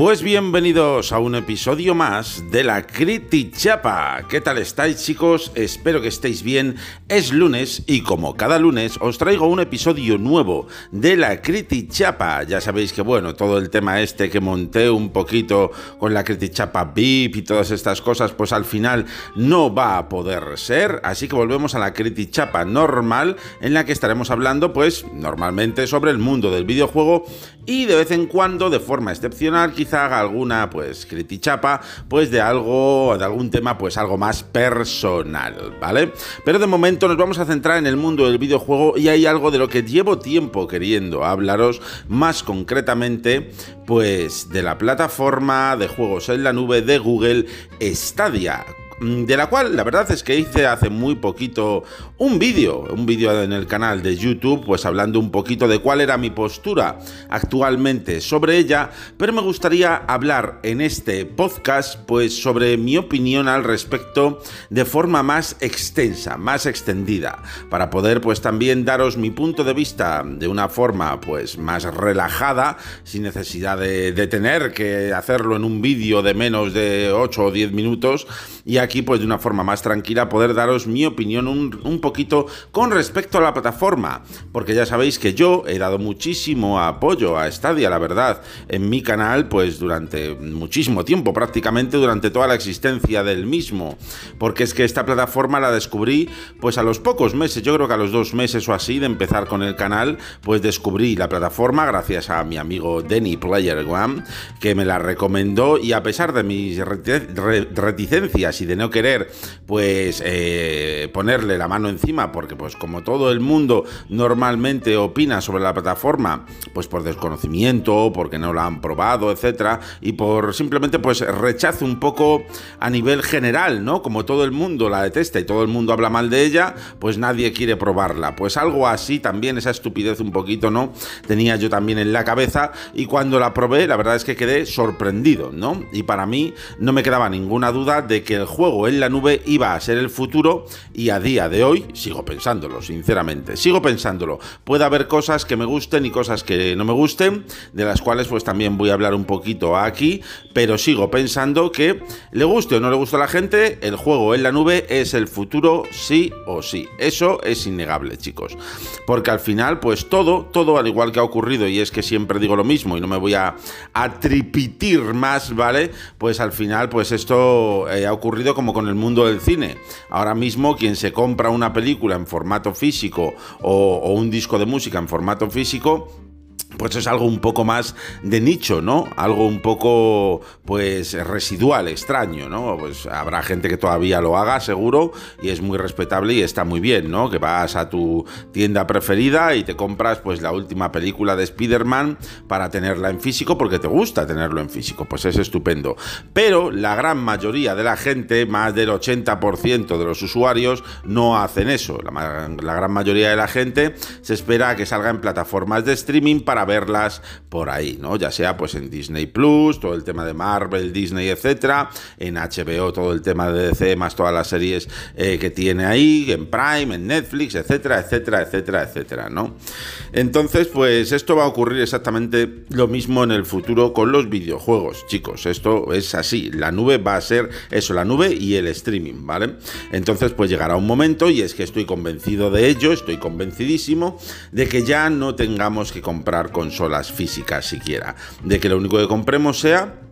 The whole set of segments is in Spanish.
Pues bienvenidos a un episodio más de la Criti Chapa. ¿Qué tal estáis chicos? Espero que estéis bien. Es lunes y como cada lunes os traigo un episodio nuevo de la Criti Chapa. Ya sabéis que bueno, todo el tema este que monté un poquito con la Criti Chapa VIP y todas estas cosas, pues al final no va a poder ser. Así que volvemos a la Criti Chapa normal en la que estaremos hablando pues normalmente sobre el mundo del videojuego y de vez en cuando de forma excepcional quizá haga alguna pues critichapa pues de algo, de algún tema pues algo más personal, ¿vale? Pero de momento nos vamos a centrar en el mundo del videojuego y hay algo de lo que llevo tiempo queriendo hablaros más concretamente pues de la plataforma de juegos en la nube de Google Stadia de la cual la verdad es que hice hace muy poquito un vídeo, un vídeo en el canal de YouTube, pues hablando un poquito de cuál era mi postura actualmente sobre ella, pero me gustaría hablar en este podcast pues sobre mi opinión al respecto de forma más extensa, más extendida, para poder pues también daros mi punto de vista de una forma pues más relajada, sin necesidad de, de tener que hacerlo en un vídeo de menos de 8 o 10 minutos y aquí pues de una forma más tranquila poder daros mi opinión un, poquito con respecto a la plataforma, porque ya sabéis que yo he dado muchísimo apoyo a Stadia, la verdad, en mi canal pues durante muchísimo tiempo, prácticamente durante toda la existencia del mismo, porque es que esta plataforma la descubrí pues a los pocos meses, yo creo que a los dos meses o así de empezar con el canal, pues descubrí la plataforma gracias a mi amigo Denny Player One, que me la recomendó y a pesar de mis reticencias y de no querer pues eh, ponerle la mano encima porque pues como todo el mundo normalmente opina sobre la plataforma pues por desconocimiento, porque no la han probado, etcétera y por simplemente pues rechazo un poco a nivel general, ¿no? Como todo el mundo la detesta y todo el mundo habla mal de ella, pues nadie quiere probarla. Pues algo así también esa estupidez un poquito, ¿no? Tenía yo también en la cabeza y cuando la probé, la verdad es que quedé sorprendido, ¿no? Y para mí no me quedaba ninguna duda de que el juego en la nube iba a ser el futuro y a día de hoy sigo pensándolo, sinceramente. Sigo pensándolo. Puede haber cosas que me gusten y cosas que no me gusten, de las cuales pues también voy a hablar un poquito aquí, pero sigo pensando que le guste o no le guste a la gente, el juego en la nube es el futuro sí o sí. Eso es innegable, chicos. Porque al final pues todo, todo al igual que ha ocurrido y es que siempre digo lo mismo y no me voy a, a tripitir más, ¿vale? Pues al final pues esto eh, ha ocurrido como con el mundo del cine. Ahora mismo quien se compra una película en formato físico o, o un disco de música en formato físico, pues es algo un poco más de nicho, ¿no? Algo un poco, pues, residual, extraño, ¿no? Pues habrá gente que todavía lo haga, seguro, y es muy respetable y está muy bien, ¿no? Que vas a tu tienda preferida y te compras, pues, la última película de Spider-Man para tenerla en físico porque te gusta tenerlo en físico, pues es estupendo. Pero la gran mayoría de la gente, más del 80% de los usuarios, no hacen eso. La, la gran mayoría de la gente se espera a que salga en plataformas de streaming para verlas por ahí, ¿no? Ya sea pues en Disney Plus, todo el tema de Marvel, Disney, etcétera, en HBO todo el tema de DC más todas las series eh, que tiene ahí, en Prime, en Netflix, etcétera, etcétera, etcétera, etcétera, ¿no? Entonces, pues esto va a ocurrir exactamente lo mismo en el futuro con los videojuegos, chicos. Esto es así, la nube va a ser eso, la nube y el streaming, ¿vale? Entonces, pues llegará un momento y es que estoy convencido de ello, estoy convencidísimo de que ya no tengamos que comprar consolas físicas siquiera, de que lo único que compremos sea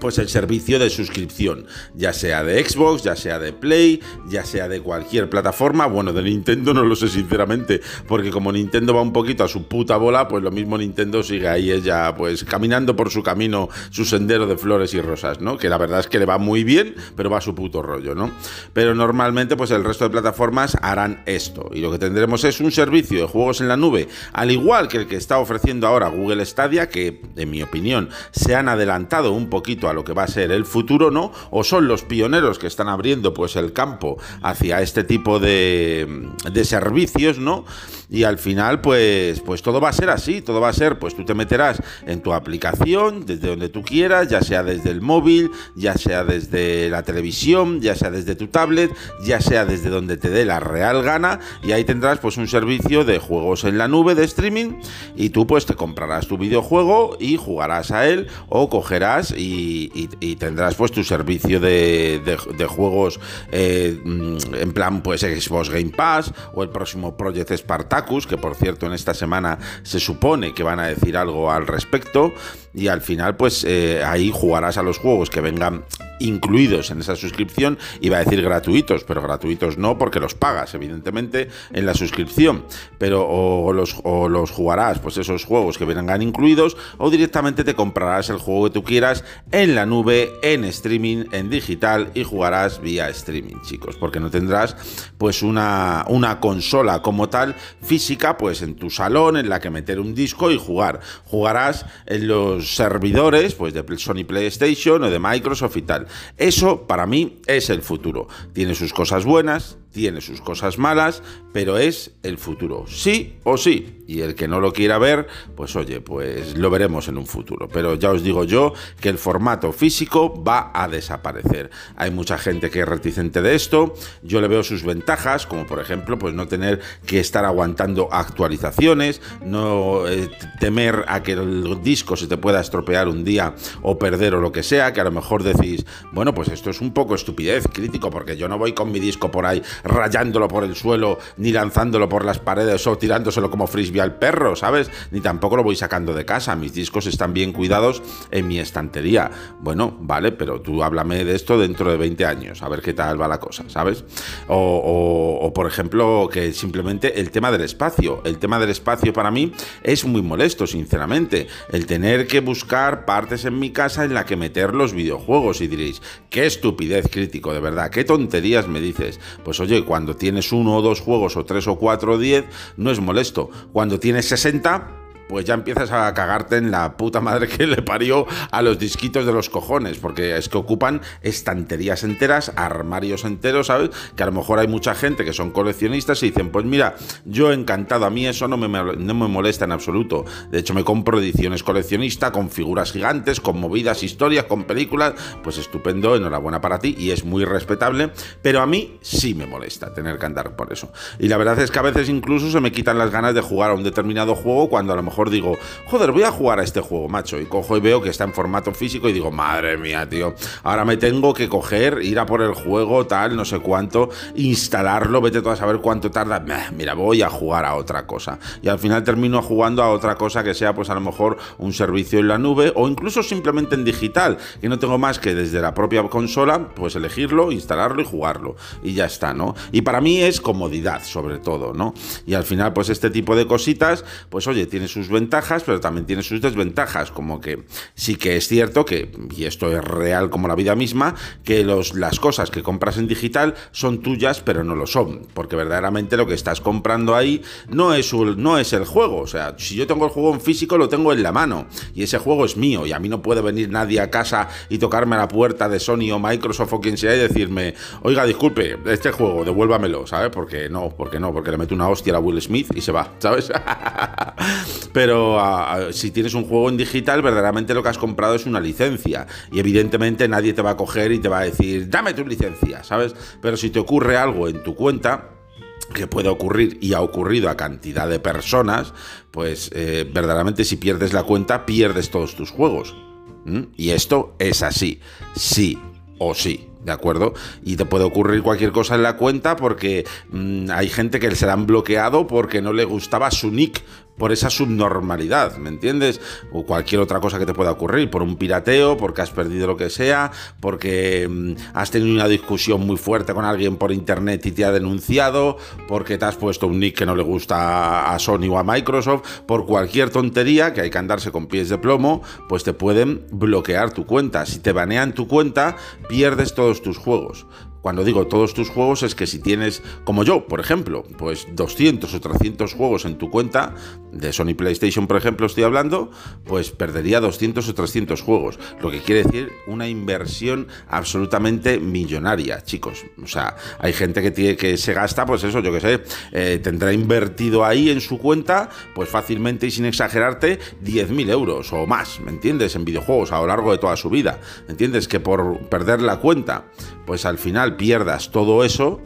pues el servicio de suscripción, ya sea de Xbox, ya sea de Play, ya sea de cualquier plataforma. Bueno, de Nintendo no lo sé sinceramente, porque como Nintendo va un poquito a su puta bola, pues lo mismo Nintendo sigue ahí ella, pues caminando por su camino, su sendero de flores y rosas, ¿no? Que la verdad es que le va muy bien, pero va a su puto rollo, ¿no? Pero normalmente, pues el resto de plataformas harán esto, y lo que tendremos es un servicio de juegos en la nube, al igual que el que está ofreciendo ahora Google Stadia, que en mi opinión se han adelantado un poquito lo que va a ser el futuro, ¿no? O son los pioneros que están abriendo pues el campo hacia este tipo de, de servicios, ¿no? y al final pues, pues todo va a ser así, todo va a ser, pues tú te meterás en tu aplicación desde donde tú quieras, ya sea desde el móvil, ya sea desde la televisión, ya sea desde tu tablet, ya sea desde donde te dé la real gana y ahí tendrás pues un servicio de juegos en la nube de streaming y tú pues te comprarás tu videojuego y jugarás a él o cogerás y, tendrás pues tu servicio de, juegos eh, mm, en plan pues Xbox Game Pass o el próximo Project Spartacus que por cierto en esta semana se supone que van a decir algo al respecto y al final pues eh, ahí jugarás a los juegos que vengan incluidos en esa suscripción, iba a decir gratuitos, pero gratuitos no porque los pagas evidentemente en la suscripción, pero o los, o los jugarás pues esos juegos que vengan incluidos o directamente te comprarás el juego que tú quieras en la nube, en streaming, en digital y jugarás vía streaming chicos, porque no tendrás pues una, una consola como tal física pues en tu salón en la que meter un disco y jugar, jugarás en los servidores pues de Sony PlayStation o de Microsoft y tal. Eso para mí es el futuro. Tiene sus cosas buenas, tiene sus cosas malas, pero es el futuro, sí o sí. Y el que no lo quiera ver, pues oye, pues lo veremos en un futuro. Pero ya os digo yo que el formato físico va a desaparecer. Hay mucha gente que es reticente de esto. Yo le veo sus ventajas, como por ejemplo, pues no tener que estar aguantando actualizaciones, no eh, temer a que el disco se te pueda estropear un día o perder o lo que sea, que a lo mejor decís, bueno, pues esto es un poco estupidez crítico, porque yo no voy con mi disco por ahí rayándolo por el suelo, ni lanzándolo por las paredes o tirándoselo como frisbee al perro, ¿sabes? Ni tampoco lo voy sacando de casa. Mis discos están bien cuidados en mi estantería. Bueno, vale, pero tú háblame de esto dentro de 20 años, a ver qué tal va la cosa, ¿sabes? O, por ejemplo, que simplemente el tema del espacio. El tema del espacio para mí es muy molesto, sinceramente. El tener que buscar partes en mi casa en la que meter los videojuegos y diréis, qué estupidez crítico, de verdad, qué tonterías me dices. Pues oye, oye, cuando tienes uno o dos juegos o tres o cuatro o diez, no es molesto. Cuando tienes 60, pues ya empiezas a cagarte en la puta madre que le parió a los disquitos de los cojones, porque es que ocupan estanterías enteras, armarios enteros, ¿sabes? Que a lo mejor hay mucha gente que son coleccionistas y dicen, pues mira, yo encantado, a mí eso no me, no me molesta en absoluto. De hecho, me compro ediciones coleccionistas con figuras gigantes, con movidas, historias, con películas, pues estupendo, enhorabuena para ti y es muy respetable, pero a mí sí me molesta tener que andar por eso. Y la verdad es que a veces incluso se me quitan las ganas de jugar a un determinado juego cuando a lo mejor digo, joder, voy a jugar a este juego, macho. Y cojo y veo que está en formato físico y digo, madre mía, tío. Ahora me tengo que coger, ir a por el juego, tal, no sé cuánto, instalarlo, vete tú a saber cuánto tarda. mira, voy a jugar a otra cosa. Y al final termino jugando a otra cosa que sea, pues a lo mejor un servicio en la nube o incluso simplemente en digital, que no tengo más que desde la propia consola, pues elegirlo, instalarlo y jugarlo. Y ya está, ¿no? Y para mí es comodidad, sobre todo, ¿no? Y al final, pues este tipo de cositas, pues oye, tiene sus ventajas, pero también tiene sus desventajas, como que sí que es cierto que, y esto es real como la vida misma, que los, las cosas que compras en digital son tuyas, pero no lo son, porque verdaderamente lo que estás comprando ahí no es, un, no es el juego, o sea, si yo tengo el juego en físico, lo tengo en la mano, y ese juego es mío, y a mí no puede venir nadie a casa y tocarme a la puerta de Sony o Microsoft o quien sea y decirme, oiga, disculpe, este juego, devuélvamelo, ¿sabes? Porque no, porque no, porque le meto una hostia a Will Smith y se va, ¿sabes? pero si tienes un juego en digital, verdaderamente lo que has comprado es una licencia. Y evidentemente nadie te va a coger y te va a decir, dame tu licencia, ¿sabes? Pero si te ocurre algo en tu cuenta, que puede ocurrir y ha ocurrido a cantidad de personas, pues eh, verdaderamente si pierdes la cuenta, pierdes todos tus juegos. Y esto es así, sí o sí. ¿De acuerdo? Y te puede ocurrir cualquier cosa en la cuenta porque mm, hay gente que se la han bloqueado porque no le gustaba su nick por esa subnormalidad, ¿me entiendes? O cualquier otra cosa que te pueda ocurrir, por un pirateo, porque has perdido lo que sea, porque mm, has tenido una discusión muy fuerte con alguien por internet y te ha denunciado, porque te has puesto un nick que no le gusta a Sony o a Microsoft, por cualquier tontería que hay que andarse con pies de plomo, pues te pueden bloquear tu cuenta. Si te banean tu cuenta, pierdes todos tus juegos Cuando digo todos tus juegos es que si tienes, como yo, por ejemplo, pues 200 o 300 juegos en tu cuenta, de Sony PlayStation, por ejemplo, estoy hablando, pues perdería 200 o 300 juegos. Lo que quiere decir una inversión absolutamente millonaria, chicos. O sea, hay gente que, tiene, que se gasta, pues eso, yo que sé, eh, tendrá invertido ahí en su cuenta, pues fácilmente y sin exagerarte, 10.000 euros o más, ¿me entiendes? En videojuegos a lo largo de toda su vida. ¿Me entiendes? Que por perder la cuenta, pues al final pierdas todo eso,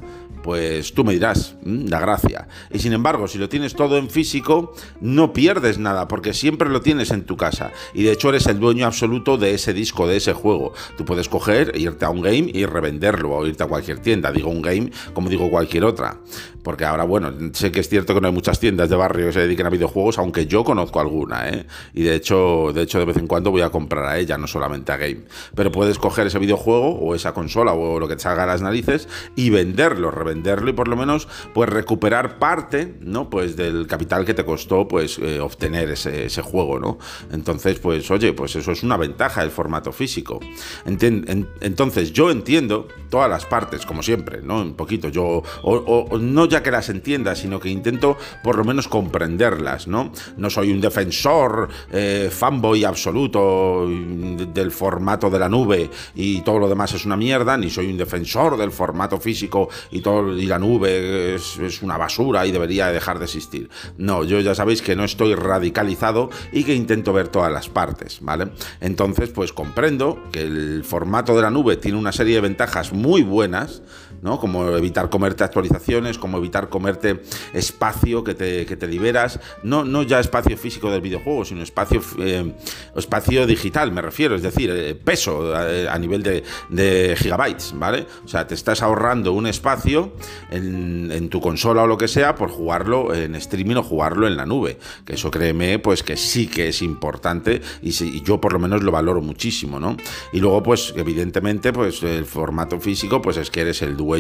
pues tú me dirás, la gracia. Y sin embargo, si lo tienes todo en físico, no pierdes nada, porque siempre lo tienes en tu casa. Y de hecho eres el dueño absoluto de ese disco, de ese juego. Tú puedes coger, irte a un game y revenderlo, o irte a cualquier tienda. Digo un game como digo cualquier otra. Porque ahora, bueno, sé que es cierto que no hay muchas tiendas de barrio que se dediquen a videojuegos, aunque yo conozco alguna, ¿eh? Y de hecho, de hecho, de vez en cuando voy a comprar a ella, no solamente a game. Pero puedes coger ese videojuego o esa consola o lo que te salga a las narices y venderlo, revenderlo venderlo y por lo menos pues recuperar parte, ¿no? Pues del capital que te costó pues eh, obtener ese, juego, ¿no? Entonces, pues oye, pues eso es una ventaja del formato físico. entonces, yo entiendo todas las partes, como siempre, ¿no? Un poquito, yo, o, no ya que las entienda, sino que intento por lo menos comprenderlas, ¿no? No soy un defensor eh, fanboy absoluto del formato de la nube y todo lo demás es una mierda, ni soy un defensor del formato físico y todo y la nube es, una basura y debería dejar de existir. No, yo ya sabéis que no estoy radicalizado y que intento ver todas las partes, ¿vale? Entonces, pues comprendo que el formato de la nube tiene una serie de ventajas muy buenas, Como evitar comerte actualizaciones, como evitar comerte espacio que te, que te liberas, no, no ya espacio físico del videojuego, sino espacio, eh, espacio digital, me refiero, es decir, eh, peso a, a nivel de, de gigabytes, ¿vale? O sea, te estás ahorrando un espacio en, tu consola o lo que sea por jugarlo en streaming o jugarlo en la nube. Que eso créeme, pues que sí que es importante y, yo por lo menos lo valoro muchísimo, ¿no? Y luego, pues evidentemente, pues el formato físico, pues es que eres el dueño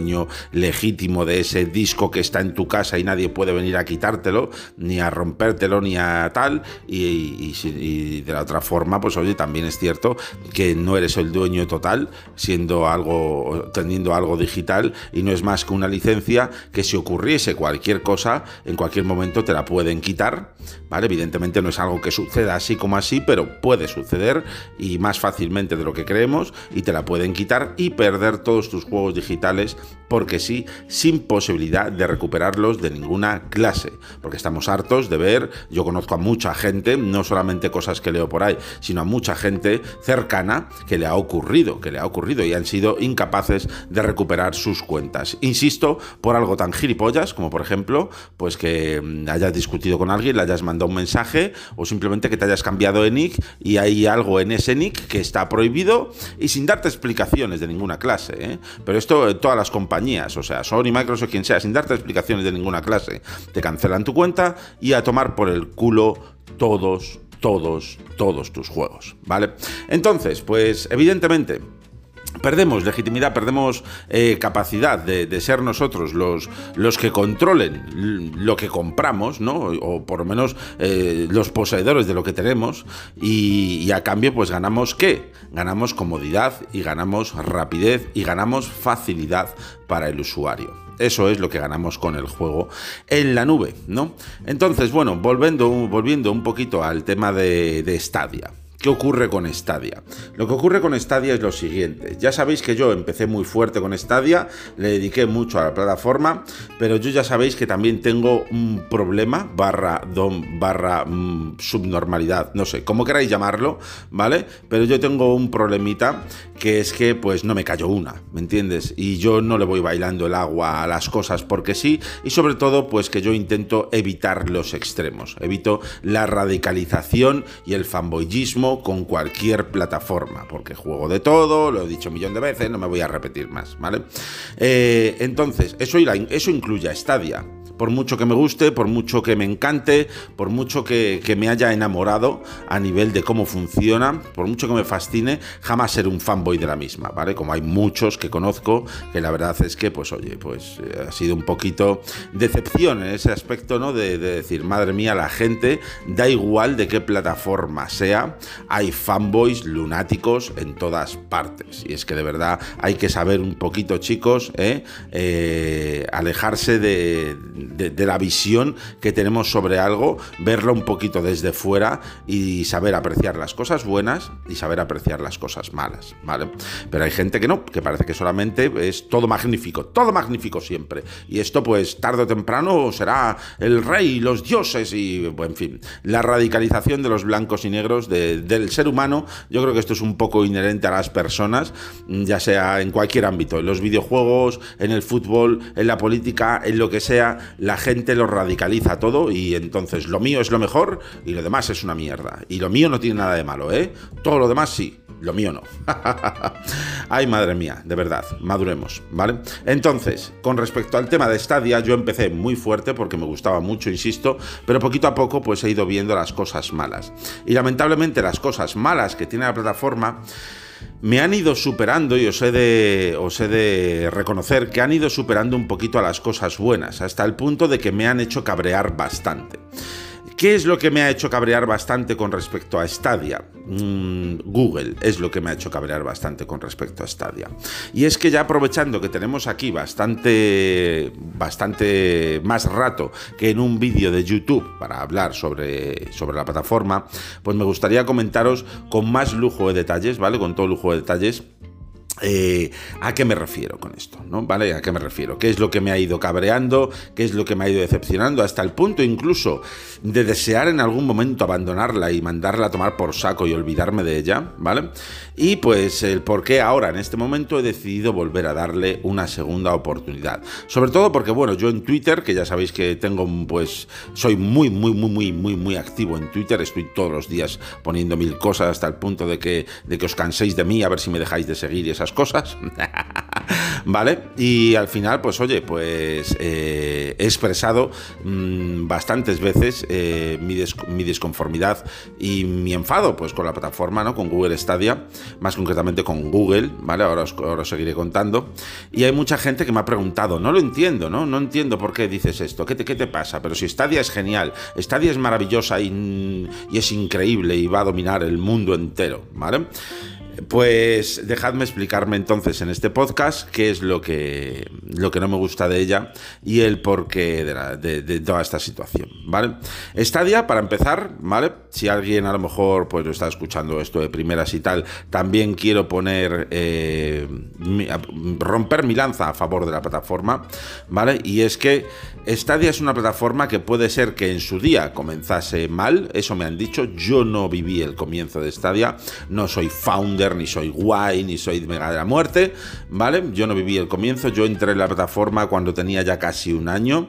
legítimo de ese disco que está en tu casa y nadie puede venir a quitártelo, ni a rompértelo, ni a tal. Y, y de la otra forma, pues oye, también es cierto que no eres el dueño total, siendo algo, teniendo algo digital y no es más que una licencia que si ocurriese cualquier cosa, en cualquier momento te la pueden quitar, ¿vale? Evidentemente no es algo que suceda así como así, pero puede suceder y más fácilmente de lo que creemos y te la pueden quitar y perder todos tus juegos digitales porque sí, sin posibilidad de recuperarlos de ninguna clase, porque estamos hartos de ver, yo conozco a mucha gente, no solamente cosas que leo por ahí, sino a mucha gente cercana que le ha ocurrido, que le ha ocurrido y han sido incapaces de recuperar sus cuentas. Insisto, por algo tan gilipollas como por ejemplo, pues que mm, hayas discutido con alguien, le hayas mandado un mensaje o simplemente que te hayas cambiado de nick y hay algo en ese nick que está prohibido y sin darte explicaciones de ninguna clase. ¿eh? Pero esto en todas las compañías, o sea, Sony, Microsoft, quien sea, sin darte explicaciones de ninguna clase, te cancelan tu cuenta y a tomar por el culo todos, todos, todos tus juegos, ¿vale? Entonces, pues evidentemente perdemos legitimidad, perdemos eh, capacidad de, ser nosotros los, los que controlen lo que compramos, ¿no? O por lo menos eh, los poseedores de lo que tenemos. Y, a cambio, pues ganamos qué? Ganamos comodidad y ganamos rapidez y ganamos facilidad para el usuario. Eso es lo que ganamos con el juego en la nube, ¿no? Entonces, bueno, volviendo, volviendo un poquito al tema de, de. ¿Qué ocurre con Stadia? Lo que ocurre con Stadia es lo siguiente. Ya sabéis que yo empecé muy fuerte con Stadia, le dediqué mucho a la plataforma, pero yo ya sabéis que también tengo un problema, barra, dom, barra mm, subnormalidad, no sé, como queráis llamarlo, ¿vale? Pero yo tengo un problemita que es que pues no me cayó una, ¿me entiendes? Y yo no le voy bailando el agua a las cosas porque sí, y sobre todo pues que yo intento evitar los extremos, evito la radicalización y el fanboyismo con cualquier plataforma, porque juego de todo, lo he dicho un millón de veces, no me voy a repetir más, ¿vale? Eh, entonces, eso, eso incluye a Stadia. Por mucho que me guste, por mucho que me encante, por mucho que, me haya enamorado a nivel de cómo funciona, por mucho que me fascine, jamás ser un fanboy de la misma, ¿vale? Como hay muchos que conozco, que la verdad es que, pues oye, pues eh, ha sido un poquito decepción en ese aspecto, ¿no? De, de decir, madre mía, la gente, da igual de qué plataforma sea, hay fanboys lunáticos en todas partes. Y es que de verdad hay que saber un poquito, chicos, ¿eh? Eh, alejarse de, la visión que tenemos sobre algo, verlo un poquito desde fuera y saber apreciar las cosas buenas y saber apreciar las cosas malas, ¿vale? Pero hay gente que no, que parece que solamente es todo magnífico, todo magnífico siempre. Y esto, pues, tarde o temprano será el rey, los dioses y, en fin, la radicalización de los blancos y negros del ser humano. Yo creo que esto es un poco inherente a las personas, ya sea en cualquier ámbito, en los videojuegos, en el fútbol, en la política, en lo que sea, la gente lo radicaliza todo y entonces lo mío es lo mejor y lo demás es una mierda. Y lo mío no tiene nada de malo, ¿eh? Todo lo demás sí, lo mío no. Ay, madre mía, de verdad, maduremos, ¿vale? Entonces, con respecto al tema de Stadia, yo empecé muy fuerte porque me gustaba mucho, insisto, pero poquito a poco pues he ido viendo las cosas malas. Y lamentablemente las cosas malas que tiene la plataforma me han ido superando y os he, de, os de reconocer que han ido superando un poquito a las cosas buenas, hasta el punto de que me han hecho cabrear bastante. ¿Qué es lo que me ha hecho cabrear bastante con respecto a Stadia? Mm, Google es lo que me ha hecho cabrear bastante con respecto a Stadia. Y es que ya aprovechando que tenemos aquí bastante, bastante más rato que en un vídeo de YouTube para hablar sobre, sobre la plataforma, pues me gustaría comentaros con más lujo de detalles, ¿vale? Con todo lujo de detalles eh, ¿A qué me refiero con esto? ¿no? ¿Vale? ¿A qué me refiero? ¿Qué es lo que me ha ido cabreando? ¿Qué es lo que me ha ido decepcionando? Hasta el punto incluso de desear en algún momento abandonarla y mandarla a tomar por saco y olvidarme de ella, ¿vale? Y pues el por qué ahora, en este momento, he decidido volver a darle una segunda oportunidad. Sobre todo porque, bueno, yo en Twitter, que ya sabéis que tengo, pues, soy muy, muy, muy, muy, muy, muy activo en Twitter, estoy todos los días poniendo mil cosas hasta el punto de que, de que os canséis de mí, a ver si me dejáis de seguir y esas cosas. ¿Vale? Y al final, pues oye, pues eh, he expresado mm, bastantes veces eh, mi, mi, disconformidad y mi enfado pues con la plataforma, ¿no? Con Google Stadia, más concretamente con Google, ¿vale? Ahora os, seguiré contando. Y hay mucha gente que me ha preguntado, no lo entiendo, ¿no? No entiendo por qué dices esto, ¿qué te, qué te pasa? Pero si Stadia es genial, Stadia es maravillosa y, y es increíble y va a dominar el mundo entero, ¿vale? Pues dejadme explicarme entonces en este podcast qué es lo que, lo que no me gusta de ella y el porqué de, de, toda esta situación, ¿vale? Stadia, para empezar, ¿vale? Si alguien a lo mejor pues está escuchando esto de primeras y tal, también quiero poner, eh, romper mi lanza a favor de la plataforma, ¿vale? Y es que Stadia es una plataforma que puede ser que en su día comenzase mal, eso me han dicho, yo no viví el comienzo de Stadia, no soy founder ni soy guay, ni soy mega de la muerte, ¿vale? Yo no viví el comienzo, yo entré en la plataforma cuando tenía ya casi un año.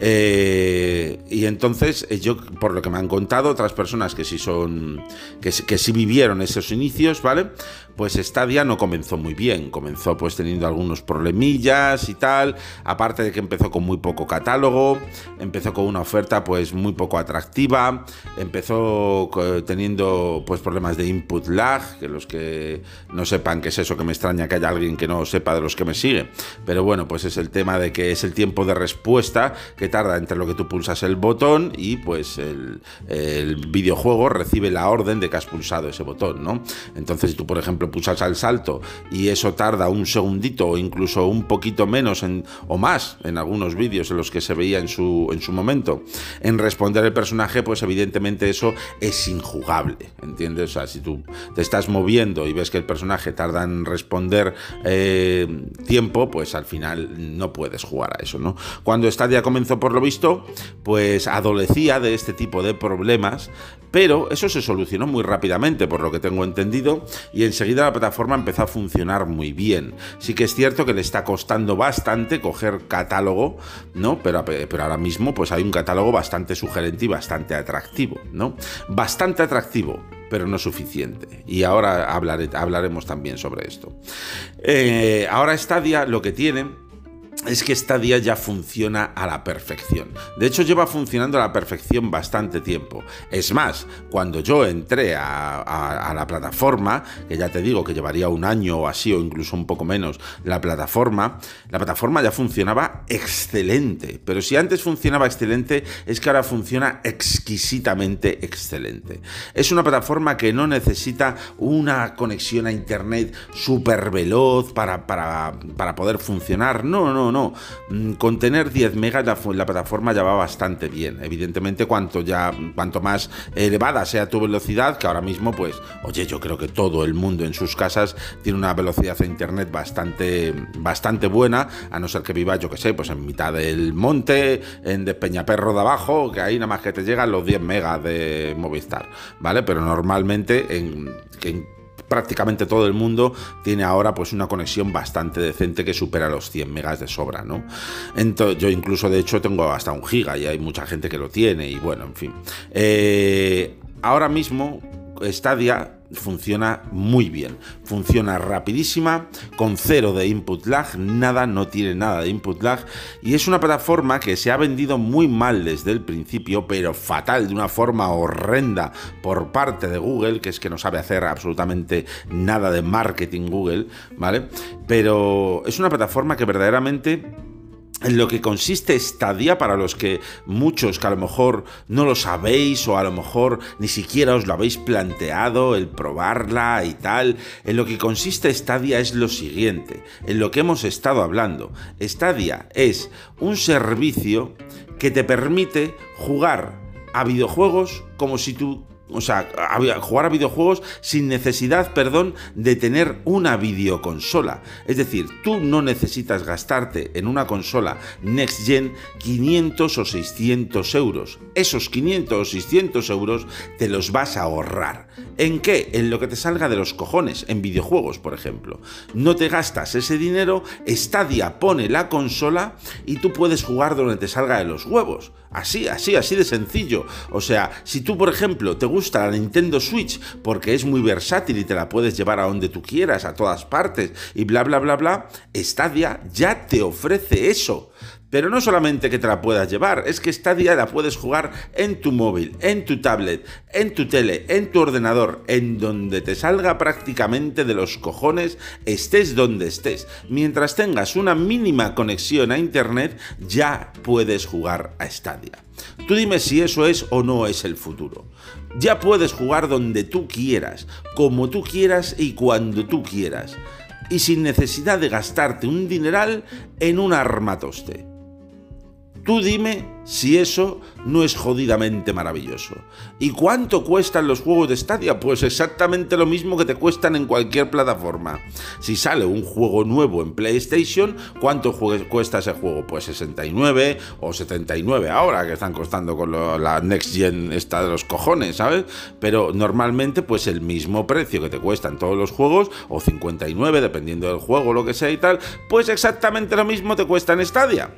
Eh, y entonces, eh, yo, por lo que me han contado otras personas que sí son, que, sí vivieron esos inicios, ¿vale? Pues Stadia no comenzó muy bien, comenzó pues teniendo algunos problemillas y tal, aparte de que empezó con muy poco catálogo, empezó con una oferta pues muy poco atractiva, empezó teniendo pues problemas de input lag, que los que no sepan qué es eso, que me extraña que haya alguien que no sepa de los que me sigue, pero bueno, pues es el tema de que es el tiempo de respuesta que tarda entre lo que tú pulsas el botón y pues el, videojuego recibe la orden de que has pulsado ese botón, ¿no? Entonces si tú por ejemplo pulsas al salto y eso tarda un segundito o incluso un poquito menos en, o más en algunos vídeos en los que se veía en su, en su momento en responder el personaje, pues evidentemente eso es injugable, ¿entiendes? O sea, si tú te estás moviendo y ves que el personaje tarda en responder eh, tiempo, pues al final no puedes jugar a eso, ¿no? Cuando Stadia comenzó, por lo visto, pues adolecía de este tipo de problemas, pero eso se solucionó muy rápidamente, por lo que tengo entendido, y enseguida la plataforma empezó a funcionar muy bien. Sí que es cierto que le está costando bastante coger catálogo, ¿no? Pero, pero ahora mismo pues hay un catálogo bastante sugerente y bastante atractivo, ¿no? Bastante atractivo, pero no suficiente. Y ahora hablaré, hablaremos también sobre esto. Eh, ahora Stadia lo que tiene es que Stadia ya funciona a la perfección. De hecho, lleva funcionando a la perfección bastante tiempo. Es más, cuando yo entré a, la plataforma, que ya te digo que llevaría un año o así, o incluso un poco menos, la plataforma, la plataforma ya funcionaba excelente. Pero si antes funcionaba excelente, es que ahora funciona exquisitamente excelente. Es una plataforma que no necesita una conexión a internet súper veloz para, para, para poder funcionar. No, no, no. Mm, con tener 10 megas la, plataforma ya va bastante bien. Evidentemente, cuanto, ya, cuanto más elevada sea tu velocidad, que ahora mismo, pues, oye, yo creo que todo el mundo en sus casas tiene una velocidad de internet bastante, bastante buena, a no ser que viva, yo que sé, pues en mitad del monte, en Despeñaperro de abajo, que ahí nada más que te llegan los 10 megas de Movistar, ¿vale? Pero normalmente en, en prácticamente todo el mundo tiene ahora pues una conexión bastante decente que supera los 100 megas de sobra, ¿no? Entonces, yo incluso de hecho tengo hasta un giga y hay mucha gente que lo tiene y bueno, en fin. Eh, ahora mismo Stadia funciona muy bien, funciona rapidísima, con cero de input lag, nada, no tiene nada de input lag y es una plataforma que se ha vendido muy mal desde el principio, pero fatal, de una forma horrenda por parte de Google, que es que no sabe hacer absolutamente nada de marketing Google, ¿vale? Pero es una plataforma que verdaderamente en lo que consiste Stadia para los que muchos que a lo mejor no lo sabéis o a lo mejor ni siquiera os lo habéis planteado el probarla y tal, en lo que consiste Stadia es lo siguiente, en lo que hemos estado hablando. Stadia es un servicio que te permite jugar a videojuegos como si tú o sea, jugar a videojuegos sin necesidad, perdón, de tener una videoconsola. Es decir, tú no necesitas gastarte en una consola Next Gen 500 o 600 euros. Esos 500 o 600 euros te los vas a ahorrar. ¿En qué? En lo que te salga de los cojones, en videojuegos, por ejemplo. No te gastas ese dinero, Stadia pone la consola y tú puedes jugar donde te salga de los huevos. Así, así, así de sencillo. O sea, si tú, por ejemplo, te gusta la Nintendo Switch porque es muy versátil y te la puedes llevar a donde tú quieras, a todas partes, y bla, bla, bla, bla, Stadia ya te ofrece eso. Pero no solamente que te la puedas llevar, es que Stadia la puedes jugar en tu móvil, en tu tablet, en tu tele, en tu ordenador, en donde te salga prácticamente de los cojones, estés donde estés. Mientras tengas una mínima conexión a internet, ya puedes jugar a Stadia. Tú dime si eso es o no es el futuro. Ya puedes jugar donde tú quieras, como tú quieras y cuando tú quieras. Y sin necesidad de gastarte un dineral en un armatoste. Tú dime si eso no es jodidamente maravilloso. ¿Y cuánto cuestan los juegos de Stadia? Pues exactamente lo mismo que te cuestan en cualquier plataforma. Si sale un juego nuevo en PlayStation, ¿cuánto cuesta ese juego? Pues 69 o 79 ahora que están costando con la Next Gen esta de los cojones, ¿sabes? Pero normalmente pues el mismo precio que te cuestan todos los juegos o 59 dependiendo del juego, lo que sea y tal, pues exactamente lo mismo te cuesta en Stadia.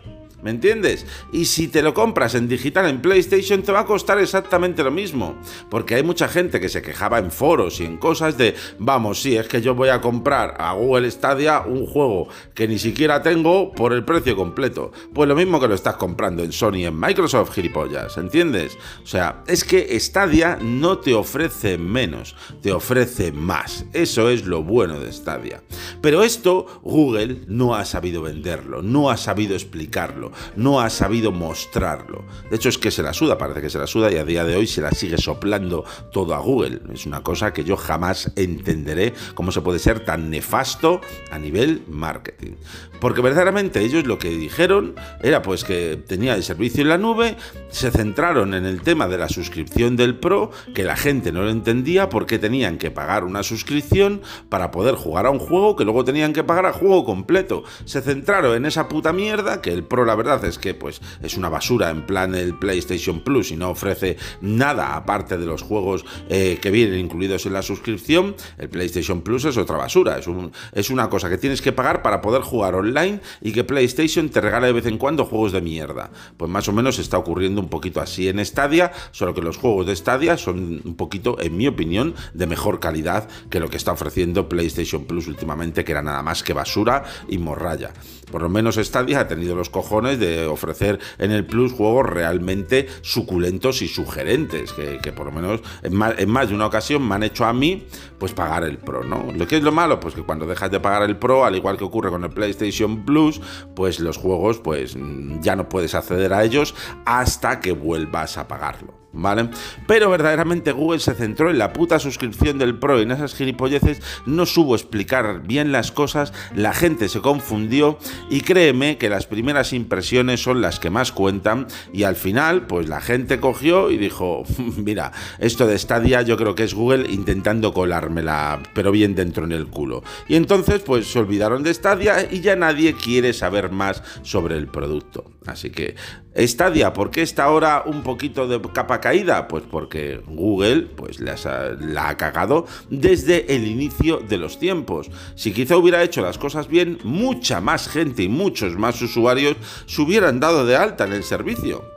¿Me entiendes? Y si te lo compras en digital en PlayStation te va a costar exactamente lo mismo. Porque hay mucha gente que se quejaba en foros y en cosas de, vamos, sí, es que yo voy a comprar a Google Stadia un juego que ni siquiera tengo por el precio completo. Pues lo mismo que lo estás comprando en Sony, en Microsoft, gilipollas, ¿entiendes? O sea, es que Stadia no te ofrece menos, te ofrece más. Eso es lo bueno de Stadia. Pero esto Google no ha sabido venderlo, no ha sabido explicarlo no ha sabido mostrarlo. De hecho es que se la suda, parece que se la suda y a día de hoy se la sigue soplando todo a Google. Es una cosa que yo jamás entenderé cómo se puede ser tan nefasto a nivel marketing. Porque verdaderamente ellos lo que dijeron era pues que tenía el servicio en la nube, se centraron en el tema de la suscripción del Pro, que la gente no lo entendía porque tenían que pagar una suscripción para poder jugar a un juego que luego tenían que pagar a juego completo. Se centraron en esa puta mierda, que el Pro la verdad es que pues es una basura en plan el PlayStation Plus y no ofrece nada aparte de los juegos eh, que vienen incluidos en la suscripción, el PlayStation Plus es otra basura, es, es una cosa que tienes que pagar para poder jugar online y que PlayStation te regala de vez en cuando juegos de mierda. Pues más o menos está ocurriendo un poquito así en Stadia, solo que los juegos de Stadia son un poquito, en mi opinión, de mejor calidad que lo que está ofreciendo PlayStation Plus últimamente, que era nada más que basura y morralla. Por lo menos Stadia ha tenido los cojones de ofrecer en el Plus juegos realmente suculentos y sugerentes, que, por lo menos en más, de una ocasión me han hecho a mí pues pagar el Pro, ¿no? Lo que es lo malo, pues que cuando dejas de pagar el Pro, al igual que ocurre con el PlayStation Plus, pues los juegos pues ya no puedes acceder a ellos hasta que vuelvas a pagarlo. ¿Vale? Pero verdaderamente Google se centró en la puta suscripción del Pro y en esas gilipolleces no supo explicar bien las cosas, la gente se confundió y créeme que las primeras impresiones son las que más cuentan y al final pues la gente cogió y dijo, mira, esto de Stadia yo creo que es Google intentando colármela, pero bien dentro en el culo. Y entonces pues se olvidaron de Stadia y ya nadie quiere saber más sobre el producto. Así que Stadia, ¿por qué está ahora un poquito de capa caída? Pues porque Google pues, la ha cagado desde el inicio de los tiempos. Si quizá hubiera hecho las cosas bien, mucha más gente y muchos más usuarios se hubieran dado de alta en el servicio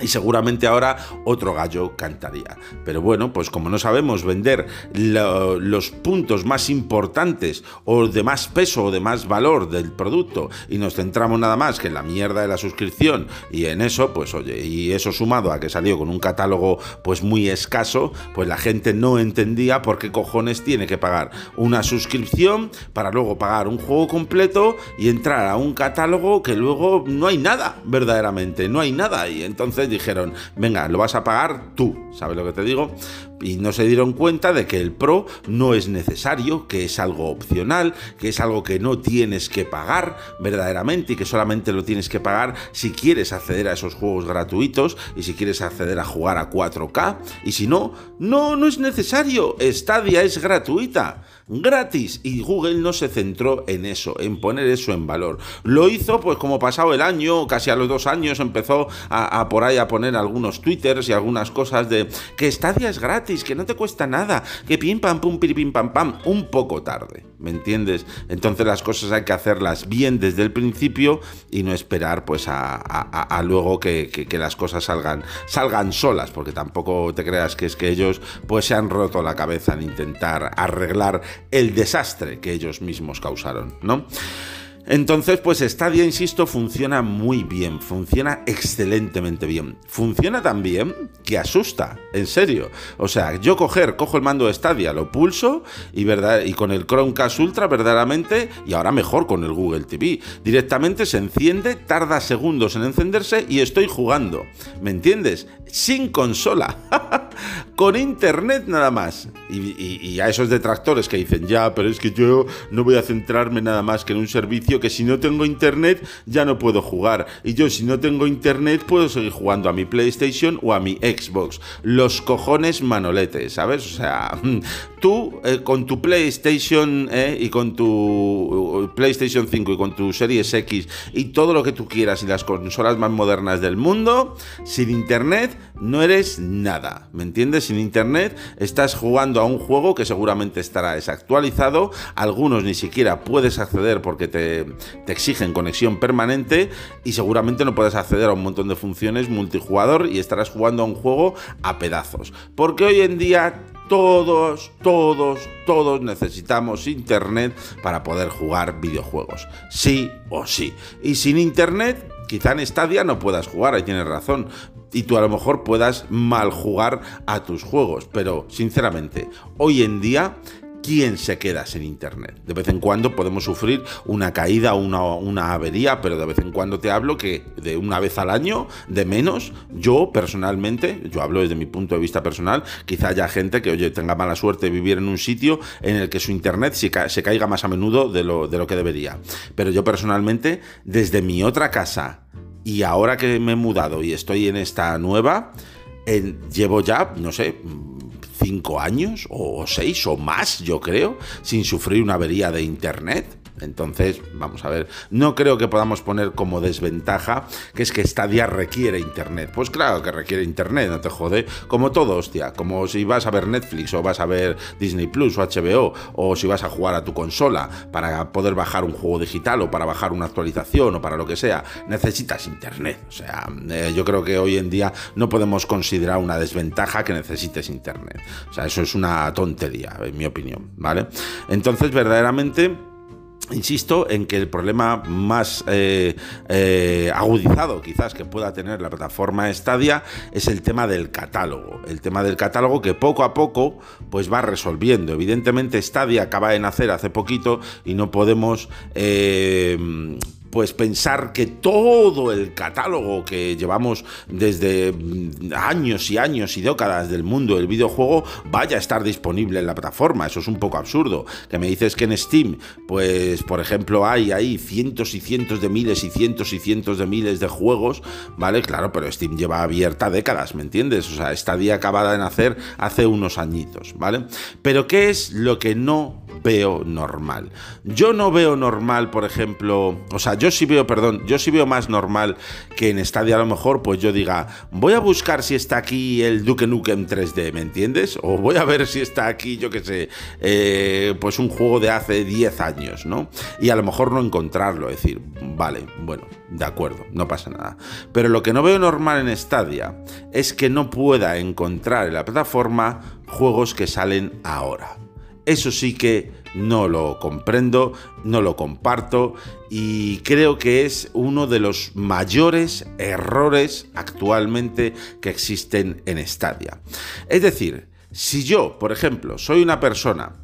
y seguramente ahora otro gallo cantaría. Pero bueno, pues como no sabemos vender los puntos más importantes o de más peso o de más valor del producto y nos centramos nada más que en la mierda de la suscripción y en eso, pues oye, y eso sumado a que salió con un catálogo pues muy escaso, pues la gente no entendía por qué cojones tiene que pagar una suscripción para luego pagar un juego completo y entrar a un catálogo que luego no hay nada, verdaderamente, no hay nada y entonces dijeron, venga, lo vas a pagar tú, ¿sabes lo que te digo? Y no se dieron cuenta de que el Pro no es necesario, que es algo opcional, que es algo que no tienes que pagar verdaderamente y que solamente lo tienes que pagar si quieres acceder a esos juegos gratuitos y si quieres acceder a jugar a 4K. Y si no, no, no es necesario. Stadia es gratuita gratis y Google no se centró en eso, en poner eso en valor. Lo hizo pues como pasado el año, casi a los dos años empezó a, por ahí a poner algunos twitters y algunas cosas de que Stadia es gratis, que no te cuesta nada, que pim pam pum pim pam pam, un poco tarde, ¿me entiendes? Entonces las cosas hay que hacerlas bien desde el principio y no esperar pues a, luego que, que, las cosas salgan, salgan solas, porque tampoco te creas que es que ellos pues se han roto la cabeza en intentar arreglar el desastre que ellos mismos causaron, ¿no? Entonces, pues Stadia, insisto, funciona muy bien, funciona excelentemente bien. Funciona tan bien que asusta, en serio. O sea, yo coger, cojo el mando de Stadia, lo pulso y, verdad, y con el Chromecast Ultra verdaderamente, y ahora mejor con el Google TV, directamente se enciende, tarda segundos en encenderse y estoy jugando. ¿Me entiendes? Sin consola. con internet nada más. Y, a esos detractores que dicen, ya, pero es que yo no voy a centrarme nada más que en un servicio que si no tengo internet ya no puedo jugar. Y yo si no tengo internet puedo seguir jugando a mi PlayStation o a mi Xbox. Los cojones manoletes, ¿sabes? O sea, tú eh, con tu PlayStation eh, y con tu PlayStation 5 y con tu Series X y todo lo que tú quieras y las consolas más modernas del mundo, sin internet no eres nada. ¿Me entiendes? Sin internet estás jugando a un juego que seguramente estará desactualizado, algunos ni siquiera puedes acceder porque te, exigen conexión permanente y seguramente no puedes acceder a un montón de funciones multijugador y estarás jugando a un juego a pedazos. Porque hoy en día todos, todos, todos necesitamos internet para poder jugar videojuegos. Sí o sí. Y sin internet, quizá en Stadia no puedas jugar, ahí tienes razón y tú a lo mejor puedas mal jugar a tus juegos. Pero sinceramente, hoy en día ¿quién se queda sin internet? De vez en cuando podemos sufrir una caída o una, una, avería, pero de vez en cuando te hablo que de una vez al año, de menos, yo personalmente, yo hablo desde mi punto de vista personal, quizá haya gente que, tenga mala suerte de vivir en un sitio en el que su internet se, se caiga más a menudo de lo, de lo que debería. Pero yo personalmente, desde mi otra casa, y ahora que me he mudado y estoy en esta nueva, llevo ya, no sé, cinco años o seis o más, yo creo, sin sufrir una avería de internet. Entonces, vamos a ver, no creo que podamos poner como desventaja que es que Stadia requiere internet. Pues claro que requiere internet, no te jode. Como todo, hostia, como si vas a ver Netflix o vas a ver Disney Plus o HBO o si vas a jugar a tu consola para poder bajar un juego digital o para bajar una actualización o para lo que sea, necesitas internet. O sea, eh, yo creo que hoy en día no podemos considerar una desventaja que necesites internet. O sea, eso es una tontería, en mi opinión, ¿vale? Entonces, verdaderamente Insisto en que el problema más eh, eh, agudizado quizás que pueda tener la plataforma Stadia es el tema del catálogo. El tema del catálogo que poco a poco pues va resolviendo. Evidentemente Stadia acaba de nacer hace poquito y no podemos eh, pues pensar que todo el catálogo que llevamos desde mm, años y años y décadas del mundo del videojuego vaya a estar disponible en la plataforma. Eso es un poco absurdo. Que me dices que en Steam, pues por ejemplo, hay ahí cientos y cientos de miles y cientos y cientos de miles de juegos, ¿vale? Claro, pero Steam lleva abierta décadas, ¿me entiendes? O sea, esta día acabada de nacer hace unos añitos, ¿vale? Pero ¿qué es lo que no veo normal? Yo no veo normal, por ejemplo, o sea, yo sí veo, perdón, yo sí veo más normal que en Stadia a lo mejor, pues yo diga, voy a buscar si está aquí el Duke Nukem 3D, ¿me entiendes? O voy a ver si está aquí, yo qué sé, eh, pues un juego de hace 10 años, ¿no? Y a lo mejor no encontrarlo, es decir, vale, bueno, de acuerdo, no pasa nada. Pero lo que no veo normal en Stadia es que no pueda encontrar en la plataforma juegos que salen ahora. Eso sí que no lo comprendo, no lo comparto y creo que es uno de los mayores errores actualmente que existen en Stadia. Es decir, si yo, por ejemplo, soy una persona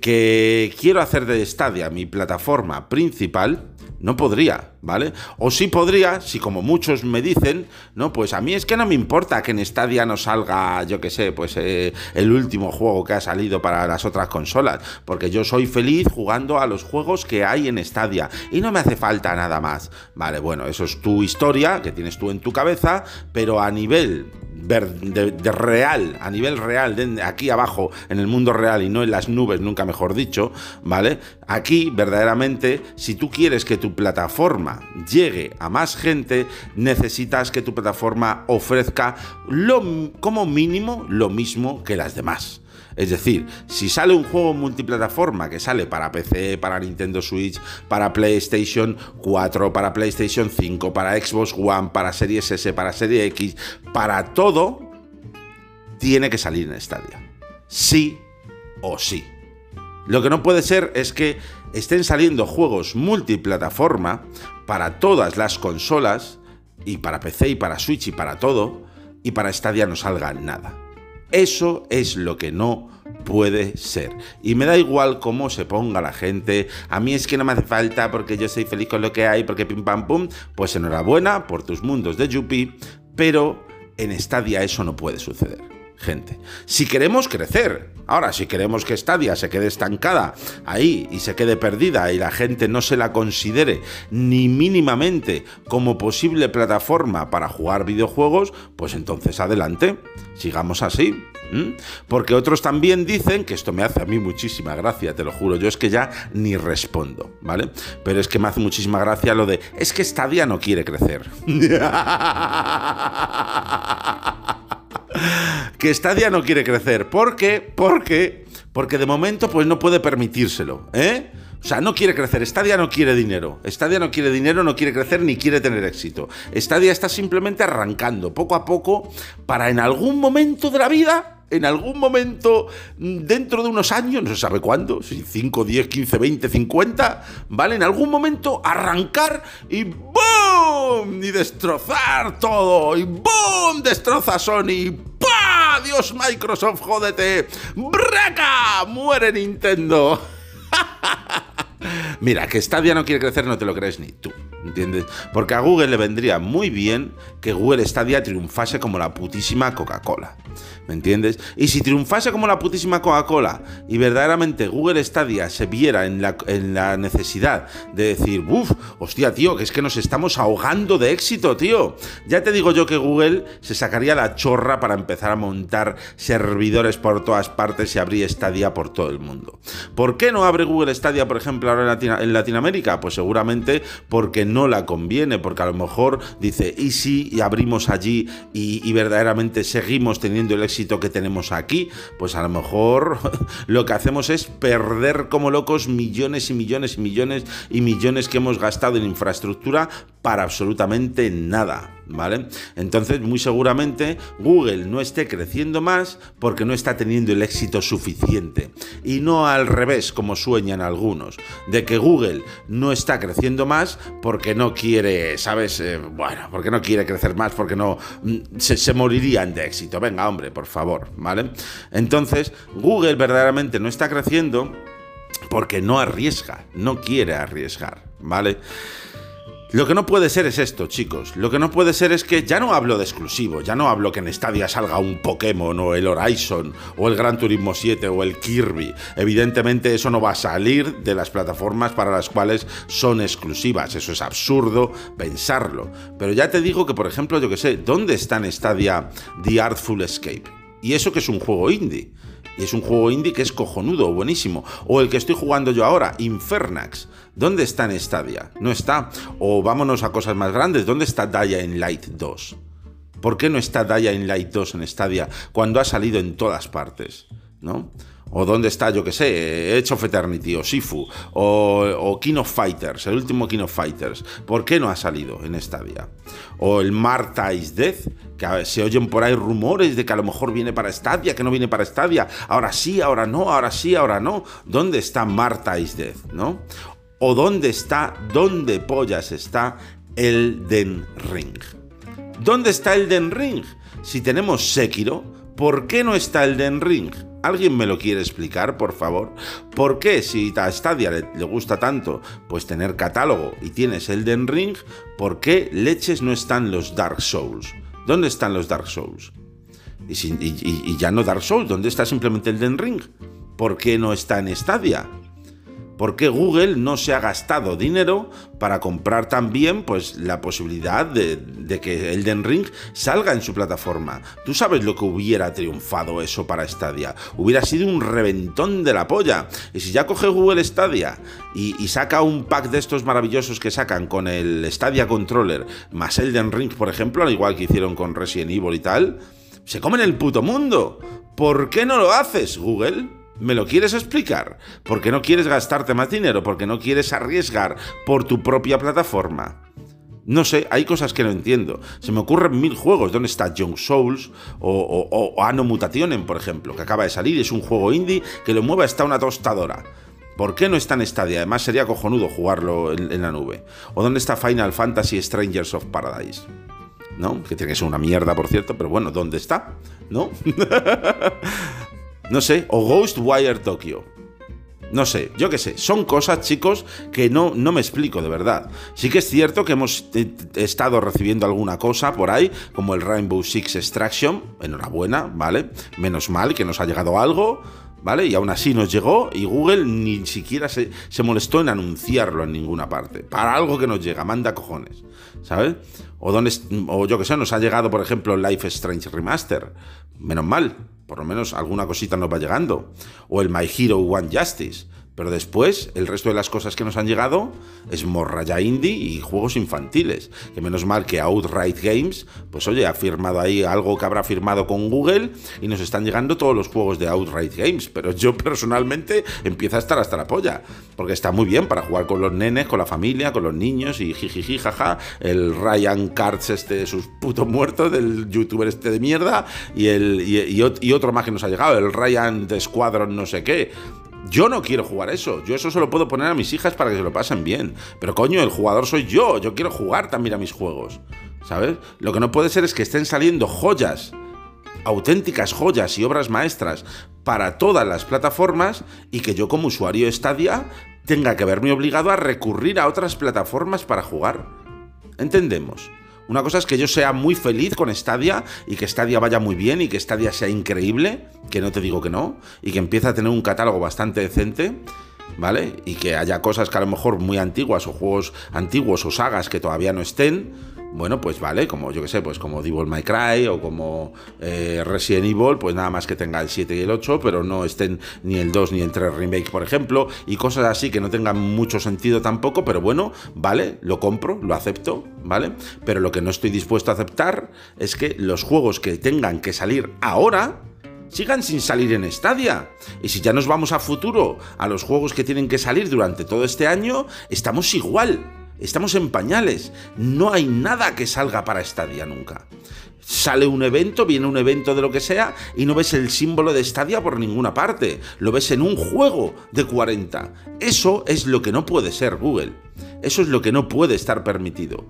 que quiero hacer de Stadia mi plataforma principal, no podría, ¿vale? O sí podría, si como muchos me dicen, ¿no? Pues a mí es que no me importa que en Stadia no salga, yo qué sé, pues eh, el último juego que ha salido para las otras consolas, porque yo soy feliz jugando a los juegos que hay en Stadia y no me hace falta nada más. Vale, bueno, eso es tu historia que tienes tú en tu cabeza, pero a nivel de, real, a nivel real, de aquí abajo, en el mundo real y no en las nubes, nunca mejor dicho, ¿vale? Aquí, verdaderamente, si tú quieres que tu plataforma llegue a más gente, necesitas que tu plataforma ofrezca lo, como mínimo lo mismo que las demás. Es decir, si sale un juego multiplataforma que sale para PC, para Nintendo Switch, para PlayStation 4, para PlayStation 5, para Xbox One, para Series S, para Serie X, para todo, tiene que salir en Stadia. Sí o sí. Lo que no puede ser es que estén saliendo juegos multiplataforma para todas las consolas, y para PC y para Switch y para todo, y para Stadia no salga nada. Eso es lo que no puede ser. Y me da igual cómo se ponga la gente. A mí es que no me hace falta porque yo soy feliz con lo que hay, porque pim pam pum. Pues enhorabuena por tus mundos de Yuppie, pero en Stadia eso no puede suceder gente. Si queremos crecer, ahora si queremos que Stadia se quede estancada ahí y se quede perdida y la gente no se la considere ni mínimamente como posible plataforma para jugar videojuegos, pues entonces adelante, sigamos así. Porque otros también dicen, que esto me hace a mí muchísima gracia, te lo juro, yo es que ya ni respondo, ¿vale? Pero es que me hace muchísima gracia lo de, es que Stadia no quiere crecer. que Stadia no quiere crecer. ¿Por qué? Porque, porque de momento pues no puede permitírselo, ¿eh? O sea, no quiere crecer. Stadia no quiere dinero. Stadia no quiere dinero, no quiere crecer ni quiere tener éxito. Stadia está simplemente arrancando poco a poco para en algún momento de la vida en algún momento dentro de unos años, no se sabe cuándo, si 5, 10, 15, 20, 50, ¿vale? En algún momento arrancar y ¡boom! Y destrozar todo, y ¡boom! Destroza Sony, ¡pah! Dios Microsoft, jódete, ¡braca! Muere Nintendo. Mira, que Stadia no quiere crecer, no te lo crees ni tú. ¿entiendes? Porque a Google le vendría muy bien que Google Stadia triunfase como la putísima Coca-Cola. ¿Me entiendes? Y si triunfase como la putísima Coca-Cola y verdaderamente Google Stadia se viera en la, en la necesidad de decir, uff, hostia, tío, que es que nos estamos ahogando de éxito, tío. Ya te digo yo que Google se sacaría la chorra para empezar a montar servidores por todas partes y abrir Stadia por todo el mundo. ¿Por qué no abre Google Stadia, por ejemplo, ahora en, Latinoamérica? Pues seguramente porque no la conviene, porque a lo mejor dice, y si abrimos allí y, y verdaderamente seguimos teniendo el éxito que tenemos aquí, pues a lo mejor lo que hacemos es perder como locos millones y millones y millones y millones que hemos gastado en infraestructura para absolutamente nada. ¿Vale? Entonces, muy seguramente Google no esté creciendo más porque no está teniendo el éxito suficiente. Y no al revés, como sueñan algunos, de que Google no está creciendo más porque no quiere, ¿sabes? Eh, bueno, porque no quiere crecer más, porque no mm, se, se morirían de éxito. Venga, hombre, por favor, ¿vale? Entonces, Google verdaderamente no está creciendo porque no arriesga, no quiere arriesgar, ¿vale? Lo que no puede ser es esto, chicos. Lo que no puede ser es que ya no hablo de exclusivo, ya no hablo que en Stadia salga un Pokémon o el Horizon o el Gran Turismo 7 o el Kirby. Evidentemente eso no va a salir de las plataformas para las cuales son exclusivas. Eso es absurdo pensarlo. Pero ya te digo que, por ejemplo, yo que sé, ¿dónde está en Stadia The Artful Escape? Y eso que es un juego indie. Y es un juego indie que es cojonudo, buenísimo. O el que estoy jugando yo ahora, Infernax. ¿Dónde está en Stadia? No está. O vámonos a cosas más grandes. ¿Dónde está Dying Light 2? ¿Por qué no está Dying Light 2 en Stadia cuando ha salido en todas partes? ¿No? O dónde está, yo que sé, Edge of o Sifu, o, o King of Fighters, el último King of Fighters. ¿Por qué no ha salido en Stadia? O el Marta is Death, que se oyen por ahí rumores de que a lo mejor viene para Stadia, que no viene para Stadia. Ahora sí, ahora no, ahora sí, ahora no. ¿Dónde está Marta is Death? ¿No? O dónde está, dónde pollas está Elden Ring. ¿Dónde está Elden Ring? Si tenemos Sekiro, ¿por qué no está Elden Ring? ¿Alguien me lo quiere explicar, por favor? ¿Por qué, si a Stadia le, gusta tanto, pues tener catálogo y tienes Elden Ring, ¿por qué leches no están los Dark Souls? ¿Dónde están los Dark Souls? Y, y ya no Dark Souls, ¿dónde está simplemente Elden Ring? ¿Por qué no está en Stadia? ¿Por qué Google no se ha gastado dinero para comprar también pues, la posibilidad de, que Elden Ring salga en su plataforma? Tú sabes lo que hubiera triunfado eso para Stadia. Hubiera sido un reventón de la polla. Y si ya coge Google Stadia y, saca un pack de estos maravillosos que sacan con el Stadia Controller más Elden Ring, por ejemplo, al igual que hicieron con Resident Evil y tal, se comen el puto mundo. ¿Por qué no lo haces, Google? ¿Me lo quieres explicar? ¿Por qué no quieres gastarte más dinero? ¿Por qué no quieres arriesgar por tu propia plataforma? No sé, hay cosas que no entiendo. Se me ocurren mil juegos. ¿Dónde está Young Souls o, o, Anno Mutationen, por ejemplo, que acaba de salir? Es un juego indie que lo mueve hasta una tostadora. ¿Por qué no está en Stadia? Además sería cojonudo jugarlo en, en la nube. ¿O dónde está Final Fantasy Strangers of Paradise? ¿No? Que tiene que ser una mierda, por cierto, pero bueno, ¿dónde está? ¿No? No sé, o Ghostwire Tokyo. No sé, yo qué sé, son cosas, chicos, que no, no me explico de verdad. Sí que es cierto que hemos eh, estado recibiendo alguna cosa por ahí, como el Rainbow Six Extraction, enhorabuena, ¿vale? Menos mal que nos ha llegado algo, ¿vale? Y aún así nos llegó y Google ni siquiera se, se molestó en anunciarlo en ninguna parte. Para algo que nos llega, manda cojones, ¿sabes? O, donde, o yo qué sé, nos ha llegado, por ejemplo, Life Strange Remaster. Menos mal, por lo menos alguna cosita nos va llegando. O el My Hero One Justice. Pero después, el resto de las cosas que nos han llegado es morraya indie y juegos infantiles. Que menos mal que Outright Games, pues oye, ha firmado ahí algo que habrá firmado con Google y nos están llegando todos los juegos de Outright Games. Pero yo personalmente empiezo a estar hasta la polla. Porque está muy bien para jugar con los nenes, con la familia, con los niños y jijiji, jaja. El Ryan Carts este, sus putos muertos, del youtuber este de mierda. Y, el, y, otro más que nos ha llegado, el Ryan de Squadron no sé qué. Yo no quiero jugar eso. Yo eso se lo puedo poner a mis hijas para que se lo pasen bien. Pero coño, el jugador soy yo. Yo quiero jugar también a mis juegos. ¿Sabes? Lo que no puede ser es que estén saliendo joyas, auténticas joyas y obras maestras para todas las plataformas y que yo como usuario Stadia tenga que verme obligado a recurrir a otras plataformas para jugar. Entendemos. Una cosa es que yo sea muy feliz con Stadia y que Stadia vaya muy bien y que Stadia sea increíble, que no te digo que no, y que empiece a tener un catálogo bastante decente. ¿Vale? Y que haya cosas que a lo mejor muy antiguas o juegos antiguos o sagas que todavía no estén, bueno, pues vale, como yo que sé, pues como Devil May Cry o como eh, Resident Evil, pues nada más que tenga el 7 y el 8, pero no estén ni el 2 ni el 3 remake, por ejemplo, y cosas así que no tengan mucho sentido tampoco, pero bueno, vale, lo compro, lo acepto, ¿vale? Pero lo que no estoy dispuesto a aceptar es que los juegos que tengan que salir ahora, sigan sin salir en Stadia. Y si ya nos vamos a futuro, a los juegos que tienen que salir durante todo este año, estamos igual. Estamos en pañales. No hay nada que salga para Stadia nunca. Sale un evento, viene un evento de lo que sea, y no ves el símbolo de Stadia por ninguna parte. Lo ves en un juego de 40. Eso es lo que no puede ser Google. Eso es lo que no puede estar permitido.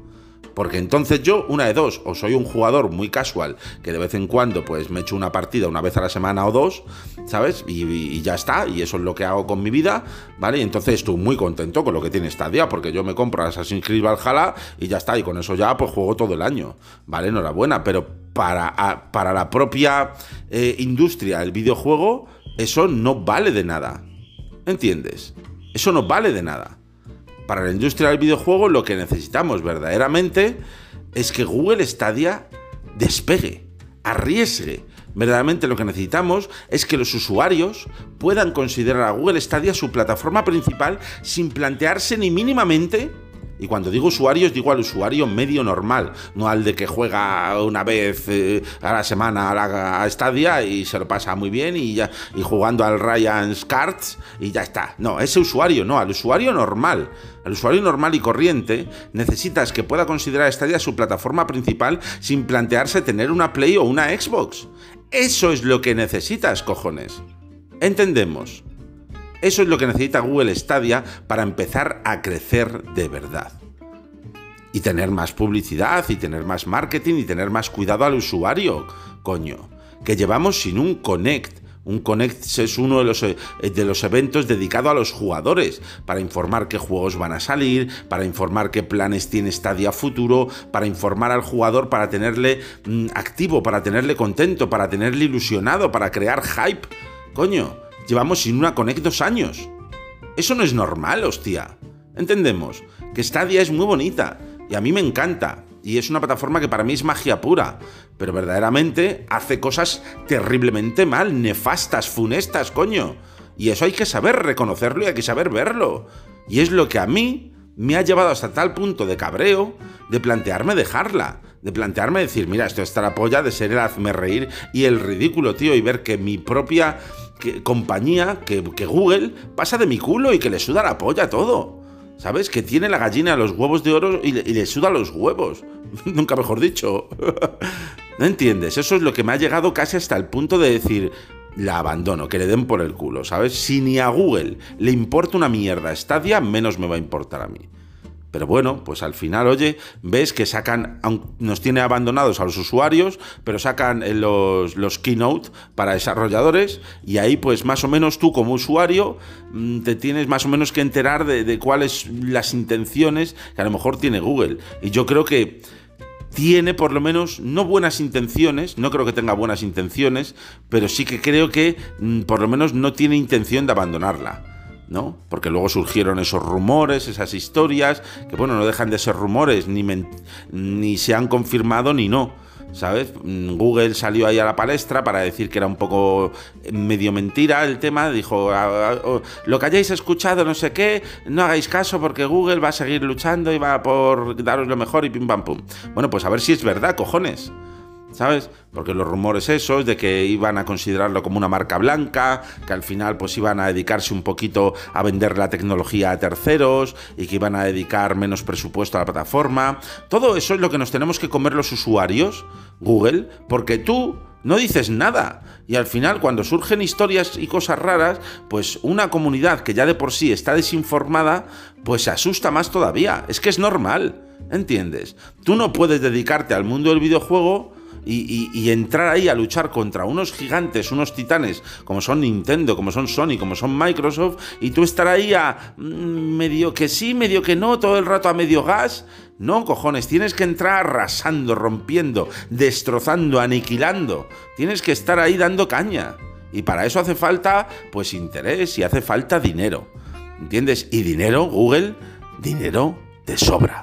Porque entonces yo, una de dos, o soy un jugador muy casual, que de vez en cuando pues me echo una partida una vez a la semana o dos, ¿sabes? Y, ya está, y eso es lo que hago con mi vida, ¿vale? Y entonces estoy muy contento con lo que tiene Stadia, porque yo me compro Assassin's Creed Valhalla y ya está, y con eso ya pues juego todo el año, ¿vale? Enhorabuena, pero para, para la propia eh, industria del videojuego, eso no vale de nada, ¿entiendes? Eso no vale de nada para la industria del videojuego lo que necesitamos verdaderamente es que Google Stadia despegue, arriesgue. Verdaderamente lo que necesitamos es que los usuarios puedan considerar a Google Stadia su plataforma principal sin plantearse ni mínimamente y cuando digo usuarios, digo al usuario medio normal, no al de que juega una vez eh, a la semana a, la, Stadia y se lo pasa muy bien y, ya, y jugando al Ryan's Cards y ya está. No, ese usuario, no, al usuario normal. Al usuario normal y corriente necesitas que pueda considerar Stadia su plataforma principal sin plantearse tener una Play o una Xbox. Eso es lo que necesitas, cojones. Entendemos. Eso es lo que necesita Google Stadia para empezar a crecer de verdad. Y tener más publicidad, y tener más marketing, y tener más cuidado al usuario, coño. Que llevamos sin un Connect. Un Connect es uno de los, eh, de los eventos dedicado a los jugadores, para informar qué juegos van a salir, para informar qué planes tiene Stadia futuro, para informar al jugador, para tenerle mm, activo, para tenerle contento, para tenerle ilusionado, para crear hype. Coño, Llevamos sin una Connect dos años. Eso no es normal, hostia. Entendemos que Stadia es muy bonita y a mí me encanta. Y es una plataforma que para mí es magia pura, pero verdaderamente hace cosas terriblemente mal, nefastas, funestas, coño. Y eso hay que saber reconocerlo y hay que saber verlo. Y es lo que a mí me ha llevado hasta tal punto de cabreo de plantearme dejarla, de plantearme decir, mira, esto está la polla de ser el hazme reír y el ridículo, tío, y ver que mi propia compañía, que, Google, pasa de mi culo y que le suda la polla todo. ¿Sabes? Que tiene la gallina los huevos de oro y le, suda los huevos. Nunca mejor dicho. ¿No entiendes? Eso es lo que me ha llegado casi hasta el punto de decir, la abandono, que le den por el culo, ¿sabes? Si ni a Google le importa una mierda Stadia, menos me va a importar a mí. Pero bueno, pues al final, oye, ves que sacan, nos tiene abandonados a los usuarios, pero sacan eh, los, los keynote para desarrolladores y ahí pues más o menos tú como usuario mm, te tienes más o menos que enterar de, de cuáles las intenciones que a lo mejor tiene Google. Y yo creo que tiene por lo menos no buenas intenciones, no creo que tenga buenas intenciones, pero sí que creo que mm, por lo menos no tiene intención de abandonarla. ¿No? Porque luego surgieron esos rumores, esas historias, que bueno, no dejan de ser rumores, ni, ni se han confirmado ni no. ¿Sabes? Google salió ahí a la palestra para decir que era un poco medio mentira el tema. Dijo, ah, ah, lo que hayáis escuchado, no sé qué, no hagáis caso porque Google va a seguir luchando y va por daros lo mejor y pim pam pum. Bueno, pues a ver si es verdad, cojones. ¿Sabes? Porque los rumores esos de que iban a considerarlo como una marca blanca, que al final pues iban a dedicarse un poquito a vender la tecnología a terceros y que iban a dedicar menos presupuesto a la plataforma. Todo eso es lo que nos tenemos que comer los usuarios, Google, porque tú no dices nada. Y al final, cuando surgen historias y cosas raras, pues una comunidad que ya de por sí está desinformada, pues se asusta más todavía. Es que es normal, ¿entiendes? Tú no puedes dedicarte al mundo del videojuego y, entrar ahí a luchar contra unos gigantes, unos titanes, como son Nintendo, como son Sony, como son Microsoft, y tú estar ahí a mm, medio que sí, medio que no, todo el rato a medio gas. No, cojones, tienes que entrar arrasando, rompiendo, destrozando, aniquilando. Tienes que estar ahí dando caña. Y para eso hace falta, pues, interés y hace falta dinero. ¿Entiendes? Y dinero, Google, dinero te sobra.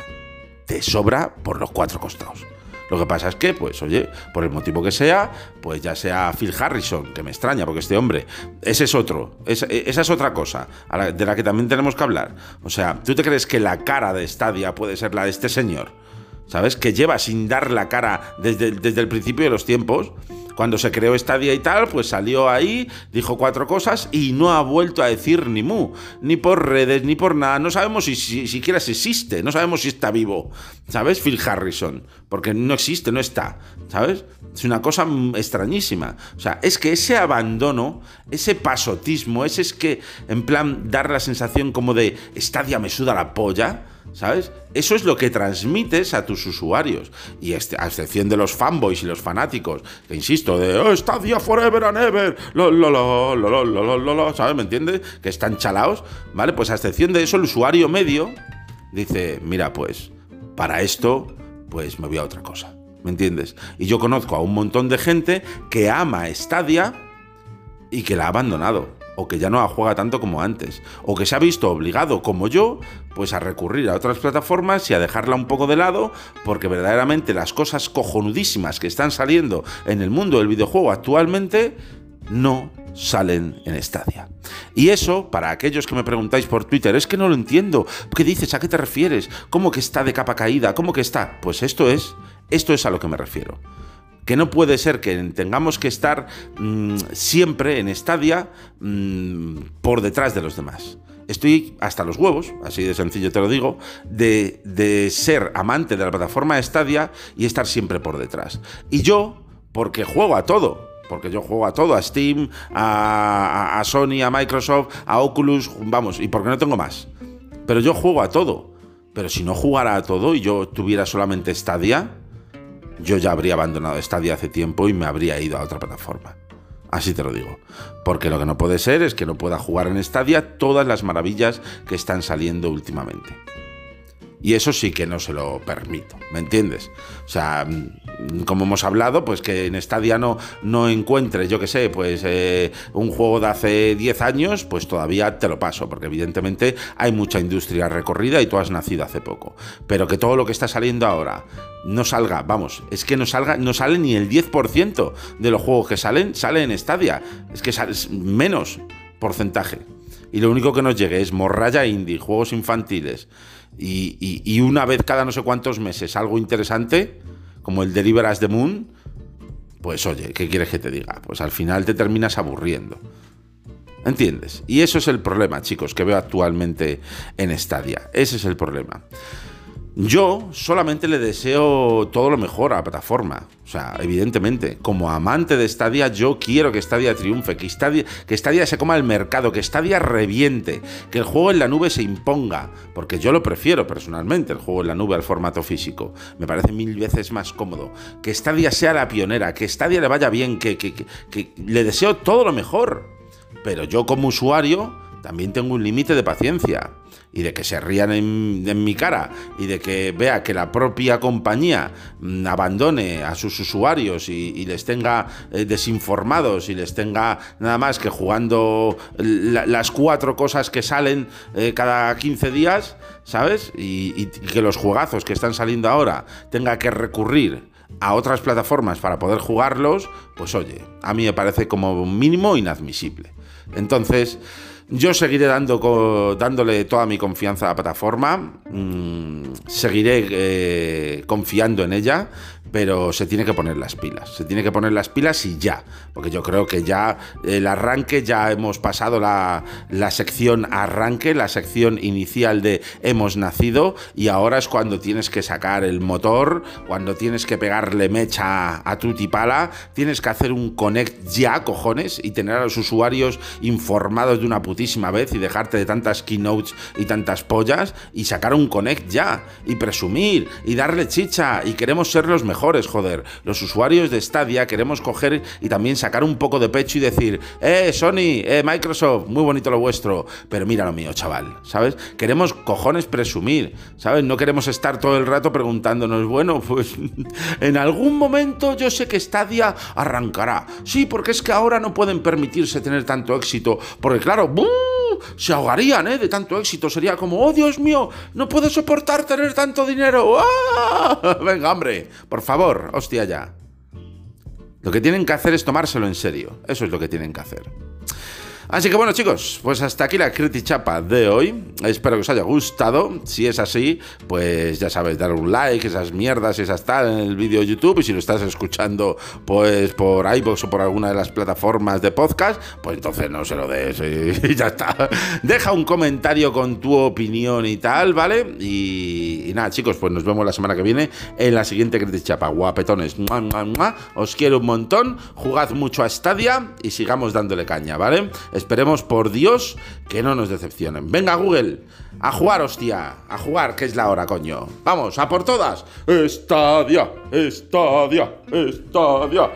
Te sobra por los cuatro costados. Lo que pasa es que, pues, oye, por el motivo que sea, pues ya sea Phil Harrison, que me extraña, porque este hombre, ese es otro, esa, es otra cosa de la que también tenemos que hablar. O sea, ¿tú te crees que la cara de Stadia puede ser la de este señor? ¿Sabes? Que lleva sin dar la cara desde, desde el principio de los tiempos cuando se creó Stadia y tal, pues salió ahí, dijo cuatro cosas y no ha vuelto a decir ni mu, ni por redes, ni por nada. No sabemos si, siquiera si existe, no sabemos si está vivo, ¿sabes? Phil Harrison, porque no existe, no está, ¿sabes? Es una cosa extrañísima. O sea, es que ese abandono, ese pasotismo, ese es que, en plan, dar la sensación como de Stadia me suda la polla ¿sabes? Eso es lo que transmites a tus usuarios. Y este, a excepción de los fanboys y los fanáticos, que insisto, de oh, Stadia Forever and Ever, lo, lo, lo, lo, lo, lo, lo, ¿sabes? ¿Me entiendes? Que están chalaos, ¿vale? Pues a excepción de eso, el usuario medio dice, mira, pues, para esto, pues me voy a otra cosa. ¿Me entiendes? Y yo conozco a un montón de gente que ama Stadia y que la ha abandonado o que ya no juega tanto como antes, o que se ha visto obligado, como yo, pues a recurrir a otras plataformas y a dejarla un poco de lado, porque verdaderamente las cosas cojonudísimas que están saliendo en el mundo del videojuego actualmente no salen en Stadia. Y eso, para aquellos que me preguntáis por Twitter, es que no lo entiendo. ¿Qué dices? ¿A qué te refieres? ¿Cómo que está de capa caída? ¿Cómo que está? Pues esto es, esto es a lo que me refiero que no puede ser que tengamos que estar mm, siempre en Stadia mm, por detrás de los demás. Estoy hasta los huevos, así de sencillo te lo digo, de, ser amante de la plataforma Stadia y estar siempre por detrás. Y yo, porque juego a todo, porque yo juego a todo, a Steam, a, a, Sony, a Microsoft, a Oculus, vamos, y porque no tengo más. Pero yo juego a todo. Pero si no jugara a todo y yo tuviera solamente Stadia, yo ya habría abandonado Stadia hace tiempo y me habría ido a otra plataforma. Así te lo digo. Porque lo que no puede ser es que no pueda jugar en Stadia todas las maravillas que están saliendo últimamente. Y eso sí que no se lo permito, ¿me entiendes? O sea, mm, como hemos hablado, pues que en Stadia no, no encuentres, yo qué sé, pues eh, un juego de hace 10 años, pues todavía te lo paso, porque evidentemente hay mucha industria recorrida y tú has nacido hace poco. Pero que todo lo que está saliendo ahora no salga, vamos, es que no salga, no sale ni el 10% de los juegos que salen, sale en Stadia. Es que sale menos porcentaje. Y lo único que nos llegue es morralla indie, juegos infantiles y, una vez cada no sé cuántos meses algo interesante, como el Deliver as the Moon, pues oye, ¿qué quieres que te diga? Pues al final te terminas aburriendo. ¿Entiendes? Y eso es el problema, chicos, que veo actualmente en Stadia. Ese es el problema. Yo solamente le deseo todo lo mejor a la plataforma. O sea, evidentemente, como amante de Stadia, yo quiero que Stadia triunfe, que Stadia, que se coma el mercado, que Stadia reviente, que el juego en la nube se imponga. Porque yo lo prefiero personalmente, el juego en la nube al formato físico. Me parece mil veces más cómodo. Que Stadia sea la pionera, que Stadia le vaya bien, que le deseo todo lo mejor. Pero yo como usuario también tengo un límite de paciencia y de que se rían en, mi cara y de que vea que la propia compañía mm, abandone a sus usuarios y, les tenga eh, desinformados y les tenga nada más que jugando las cuatro cosas que salen eh, cada 15 días, ¿sabes? Y, y que los juegazos que están saliendo ahora tenga que recurrir a otras plataformas para poder jugarlos, pues oye, a mí me parece como mínimo inadmisible. Entonces, yo seguiré dándole toda mi confianza a la plataforma, mm, seguiré eh, confiando en ella, pero se tiene que poner las pilas, se tiene que poner las pilas y ya, porque yo creo que ya el arranque, ya hemos pasado la, sección arranque, la sección inicial de hemos nacido y ahora es cuando tienes que sacar el motor, cuando tienes que pegarle mecha a tu tipala, tienes que hacer un connect ya, cojones, y tener a los usuarios informados de una puta putísima vez y dejarte de tantas keynotes y tantas pollas y sacar un Connect ya y presumir y darle chicha y queremos ser los mejores, joder. Los usuarios de Stadia queremos coger y también sacar un poco de pecho y decir, eh, Sony, eh, Microsoft, muy bonito lo vuestro, pero mira lo mío, chaval, ¿sabes? Queremos cojones presumir, ¿sabes? No queremos estar todo el rato preguntándonos, bueno, pues en algún momento yo sé que Stadia arrancará. Sí, porque es que ahora no pueden permitirse tener tanto éxito, porque claro, se ahogarían ¿eh? de tanto éxito. Sería como, oh Dios mío, no puedo soportar tener tanto dinero. ¡Ah! Venga, hombre, por favor, hostia ya. Lo que tienen que hacer es tomárselo en serio. Eso es lo que tienen que hacer. Así que bueno chicos, pues hasta aquí la Chapa de hoy. Espero que os haya gustado. Si es así, pues ya sabéis, dar un like, esas mierdas, esas tal en el vídeo de YouTube. Y si lo estás escuchando pues por iVoox o por alguna de las plataformas de podcast, pues entonces no se lo des y ya está. Deja un comentario con tu opinión y tal, ¿vale? Y, nada chicos, pues nos vemos la semana que viene en la siguiente Chapa. Guapetones. Os quiero un montón. Jugad mucho a Stadia y sigamos dándole caña, ¿vale? Esperemos por Dios que no nos decepcionen. Venga, Google, a jugar, hostia. A jugar, que es la hora, coño. Vamos, a por todas. Estadia, estadia, estadia.